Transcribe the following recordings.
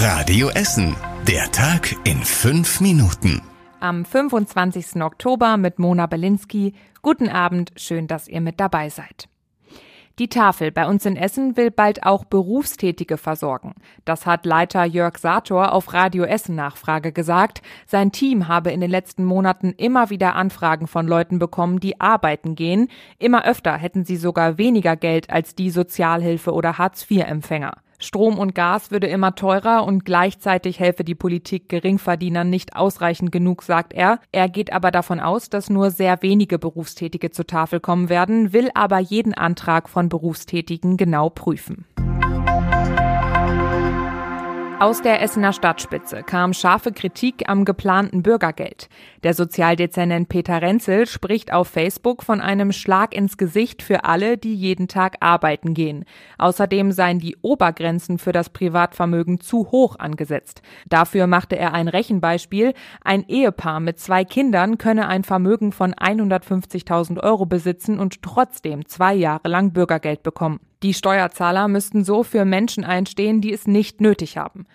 Radio Essen. Der Tag in fünf Minuten. Am 25. Oktober mit Mona Belinsky. Guten Abend, schön, dass ihr mit dabei seid. Die Tafel bei uns in Essen will bald auch Berufstätige versorgen. Das hat Leiter Jörg Sator auf Radio Essen Nachfrage gesagt. Sein Team habe in den letzten Monaten immer wieder Anfragen von Leuten bekommen, die arbeiten gehen. Immer öfter hätten sie sogar weniger Geld als die Sozialhilfe oder Hartz-IV-Empfänger. Strom und Gas würde immer teurer und gleichzeitig helfe die Politik Geringverdienern nicht ausreichend genug, sagt er. Er geht aber davon aus, dass nur sehr wenige Berufstätige zur Tafel kommen werden, will aber jeden Antrag von Berufstätigen genau prüfen. Aus der Essener Stadtspitze kam scharfe Kritik am geplanten Bürgergeld. Der Sozialdezernent Peter Renzel spricht auf Facebook von einem Schlag ins Gesicht für alle, die jeden Tag arbeiten gehen. Außerdem seien die Obergrenzen für das Privatvermögen zu hoch angesetzt. Dafür machte er ein Rechenbeispiel. Ein Ehepaar mit zwei Kindern könne ein Vermögen von 150.000 Euro besitzen und trotzdem zwei Jahre lang Bürgergeld bekommen. Die Steuerzahler müssten so für Menschen einstehen, die es nicht nötig haben.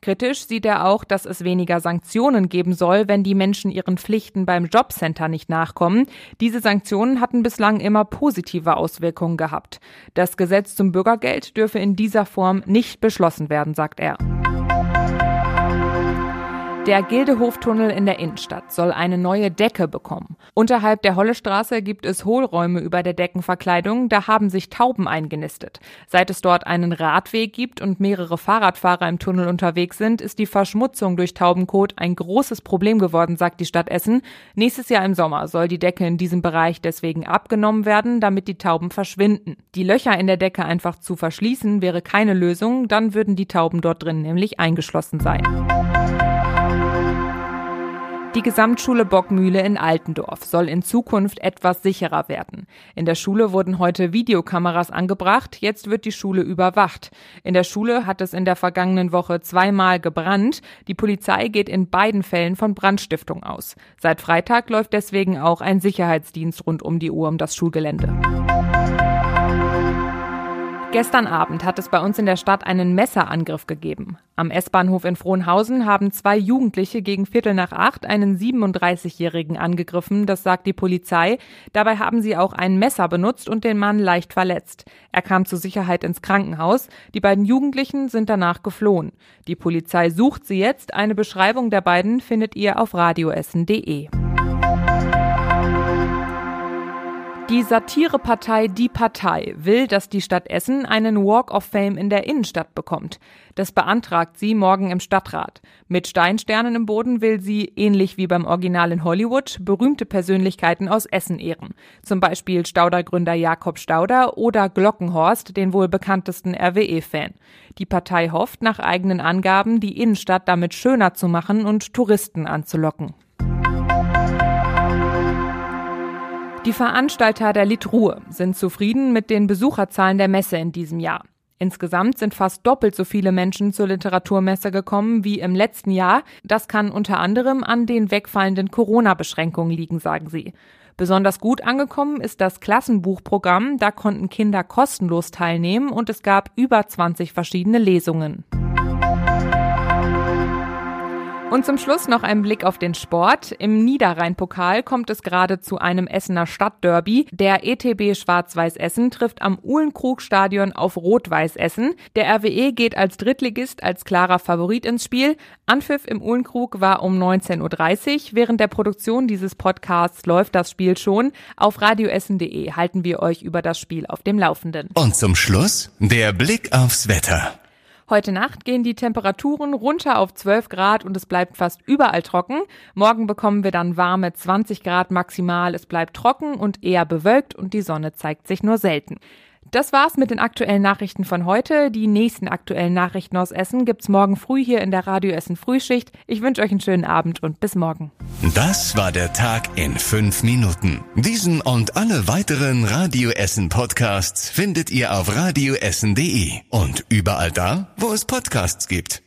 Kritisch sieht er auch, dass es weniger Sanktionen geben soll, wenn die Menschen ihren Pflichten beim Jobcenter nicht nachkommen. Diese Sanktionen hatten bislang immer positive Auswirkungen gehabt. Das Gesetz zum Bürgergeld dürfe in dieser Form nicht beschlossen werden, sagt er. Der Gildehoftunnel in der Innenstadt soll eine neue Decke bekommen. Unterhalb der Hollestraße gibt es Hohlräume über der Deckenverkleidung, da haben sich Tauben eingenistet. Seit es dort einen Radweg gibt und mehrere Fahrradfahrer im Tunnel unterwegs sind, ist die Verschmutzung durch Taubenkot ein großes Problem geworden, sagt die Stadt Essen. Nächstes Jahr im Sommer soll die Decke in diesem Bereich deswegen abgenommen werden, damit die Tauben verschwinden. Die Löcher in der Decke einfach zu verschließen wäre keine Lösung, dann würden die Tauben dort drin nämlich eingeschlossen sein. Die Gesamtschule Bockmühle in Altendorf soll in Zukunft etwas sicherer werden. In der Schule wurden heute Videokameras angebracht, jetzt wird die Schule überwacht. In der Schule hat es in der vergangenen Woche zweimal gebrannt. Die Polizei geht in beiden Fällen von Brandstiftung aus. Seit Freitag läuft deswegen auch ein Sicherheitsdienst rund um die Uhr um das Schulgelände. Gestern Abend hat es bei uns in der Stadt einen Messerangriff gegeben. Am S-Bahnhof in Frohnhausen haben zwei Jugendliche gegen Viertel nach acht einen 37-Jährigen angegriffen, das sagt die Polizei. Dabei haben sie auch ein Messer benutzt und den Mann leicht verletzt. Er kam zur Sicherheit ins Krankenhaus. Die beiden Jugendlichen sind danach geflohen. Die Polizei sucht sie jetzt. Eine Beschreibung der beiden findet ihr auf radioessen.de. Die Satirepartei Die Partei will, dass die Stadt Essen einen Walk of Fame in der Innenstadt bekommt. Das beantragt sie morgen im Stadtrat. Mit Steinsternen im Boden will sie, ähnlich wie beim Original in Hollywood, berühmte Persönlichkeiten aus Essen ehren. Zum Beispiel Stauder-Gründer Jakob Stauder oder Glockenhorst, den wohl bekanntesten RWE-Fan. Die Partei hofft nach eigenen Angaben, die Innenstadt damit schöner zu machen und Touristen anzulocken. Die Veranstalter der Litruhe sind zufrieden mit den Besucherzahlen der Messe in diesem Jahr. Insgesamt sind fast doppelt so viele Menschen zur Literaturmesse gekommen wie im letzten Jahr. Das kann unter anderem an den wegfallenden Corona-Beschränkungen liegen, sagen sie. Besonders gut angekommen ist das Klassenbuchprogramm. Da konnten Kinder kostenlos teilnehmen und es gab über 20 verschiedene Lesungen. Und zum Schluss noch ein Blick auf den Sport. Im Niederrhein-Pokal kommt es gerade zu einem Essener Stadtderby. Der ETB Schwarz-Weiß Essen trifft am Uhlenkrug-Stadion auf Rot-Weiß Essen. Der RWE geht als Drittligist als klarer Favorit ins Spiel. Anpfiff im Uhlenkrug war um 19.30 Uhr. Während der Produktion dieses Podcasts läuft das Spiel schon. Auf radioessen.de halten wir euch über das Spiel auf dem Laufenden. Und zum Schluss der Blick aufs Wetter. Heute Nacht gehen die Temperaturen runter auf 12 Grad und es bleibt fast überall trocken. Morgen bekommen wir dann warme 20 Grad maximal. Es bleibt trocken und eher bewölkt und die Sonne zeigt sich nur selten. Das war's mit den aktuellen Nachrichten von heute. Die nächsten aktuellen Nachrichten aus Essen gibt's morgen früh hier in der Radio Essen Frühschicht. Ich wünsche euch einen schönen Abend und bis morgen. Das war der Tag in fünf Minuten. Diesen und alle weiteren Radio Essen Podcasts findet ihr auf radioessen.de und überall da, wo es Podcasts gibt.